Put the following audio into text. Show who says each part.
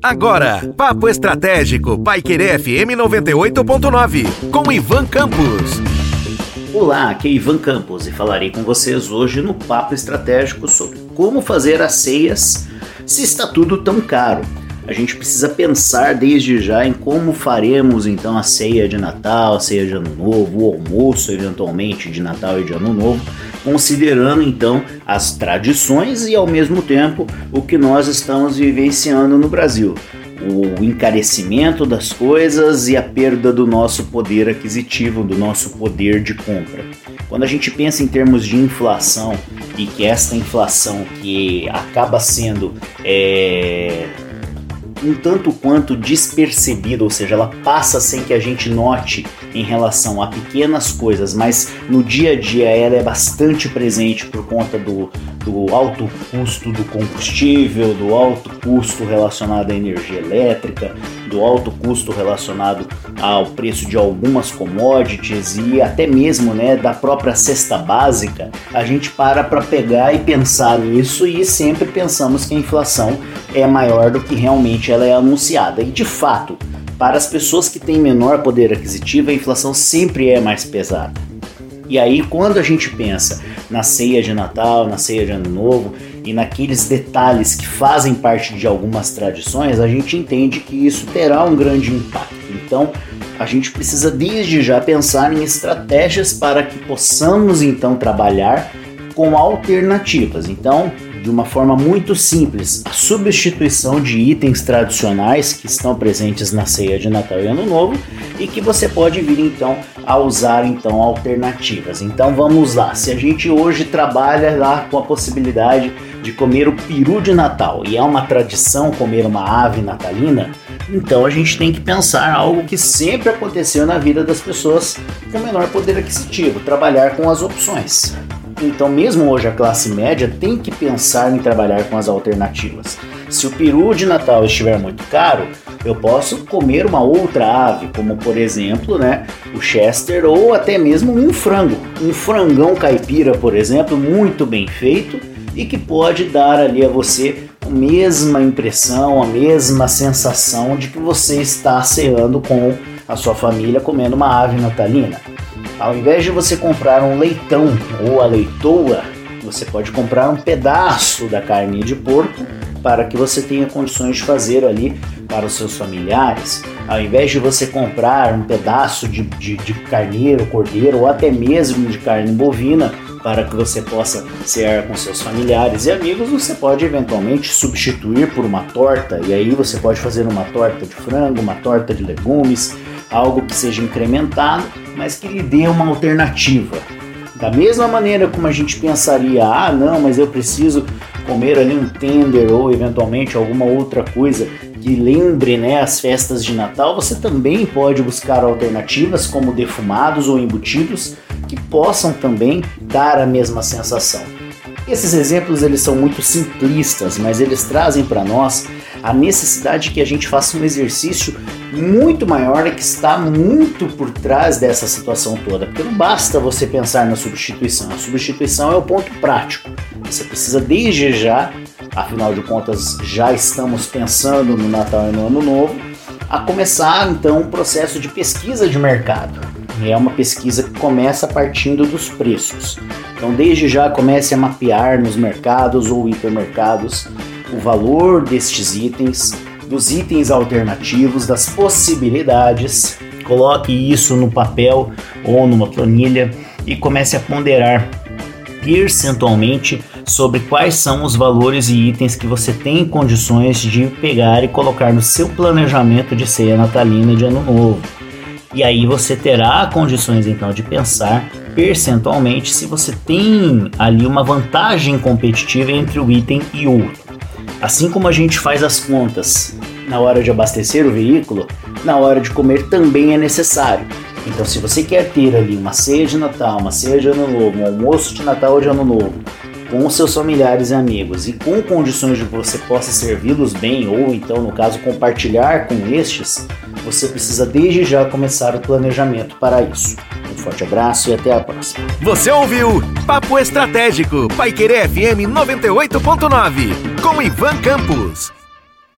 Speaker 1: Agora, Papo Estratégico, Paiquerê FM 98.9, com Ivan Campos.
Speaker 2: Olá, aqui é Ivan Campos e falarei com vocês hoje no Papo Estratégico sobre como fazer as ceias se está tudo tão caro. A gente precisa pensar desde já em como faremos então a ceia de Natal, a ceia de Ano Novo, o almoço eventualmente de Natal e de Ano Novo, considerando então as tradições e ao mesmo tempo o que nós estamos vivenciando no Brasil. O encarecimento das coisas e a perda do nosso poder aquisitivo, do nosso poder de compra. Quando a gente pensa em termos de inflação e que esta inflação que acaba sendo é, um tanto quanto despercebida, ou seja, ela passa sem que a gente note em relação a pequenas coisas, mas no dia a dia ela é bastante presente por conta do, do alto custo do combustível, do alto custo relacionado à energia elétrica, do alto custo relacionado ao preço de algumas commodities e até mesmo né, da própria cesta básica, a gente para para pegar e pensar nisso e sempre pensamos que a inflação é maior do que realmente ela é anunciada. E de fato, para as pessoas que têm menor poder aquisitivo, a inflação sempre é mais pesada. E aí, quando a gente pensa na ceia de Natal, na ceia de Ano Novo e naqueles detalhes que fazem parte de algumas tradições, a gente entende que isso terá um grande impacto. Então, a gente precisa desde já pensar em estratégias para que possamos então trabalhar com alternativas. Então, de uma forma muito simples, a substituição de itens tradicionais que estão presentes na ceia de Natal e Ano Novo e que você pode vir então a usar então alternativas. Então vamos lá, se a gente hoje trabalha lá com a possibilidade de comer o peru de Natal e é uma tradição comer uma ave natalina, então a gente tem que pensar algo que sempre aconteceu na vida das pessoas com menor poder aquisitivo, trabalhar com as opções. Então, mesmo hoje, a classe média tem que pensar em trabalhar com as alternativas. Se o peru de Natal estiver muito caro, eu posso comer uma outra ave, como por exemplo, né, o Chester ou até mesmo um frango. Um frangão caipira, por exemplo, muito bem feito e que pode dar ali a você a mesma impressão, a mesma sensação de que você está ceando com a sua família comendo uma ave natalina. Ao invés de você comprar um leitão ou a leitoa, você pode comprar um pedaço da carne de porco para que você tenha condições de fazer ali para os seus familiares. Ao invés de você comprar um pedaço de, de, de carneiro, cordeiro ou até mesmo de carne bovina para que você possa cear com seus familiares e amigos, você pode eventualmente substituir por uma torta e aí você pode fazer uma torta de frango, uma torta de legumes, algo que seja incrementado, mas que lhe dê uma alternativa. Da mesma maneira como a gente pensaria, ah, não, mas eu preciso comer ali um tender ou eventualmente alguma outra coisa que lembre né, as festas de Natal, você também pode buscar alternativas como defumados ou embutidos que possam também dar a mesma sensação. Esses exemplos eles são muito simplistas, mas eles trazem para nós a necessidade que a gente faça um exercício muito maior que está muito por trás dessa situação toda. Porque não basta você pensar na substituição, a substituição é o ponto prático. Você precisa desde já, afinal de contas, já estamos pensando no Natal e no Ano Novo, a começar então um processo de pesquisa de mercado. É uma pesquisa que começa partindo dos preços. Então, desde já comece a mapear nos mercados ou hipermercados o valor destes itens, dos itens alternativos, das possibilidades. Coloque isso no papel ou numa planilha e comece a ponderar percentualmente sobre quais são os valores e itens que você tem condições de pegar e colocar no seu planejamento de ceia natalina de ano novo. E aí você terá condições então de pensar percentualmente se você tem ali uma vantagem competitiva entre o item e outro. Assim como a gente faz as contas na hora de abastecer o veículo, na hora de comer também é necessário. Então, se você quer ter ali uma ceia de Natal, uma ceia de Ano Novo, um almoço de Natal ou de Ano Novo, com seus familiares e amigos e com condições de você possa servi-los bem ou então, no caso, compartilhar com estes, você precisa desde já começar o planejamento para isso. Um forte abraço e até a próxima.
Speaker 1: Você ouviu Papo Estratégico, Paiquerê FM 98.9, com Ivan Campos.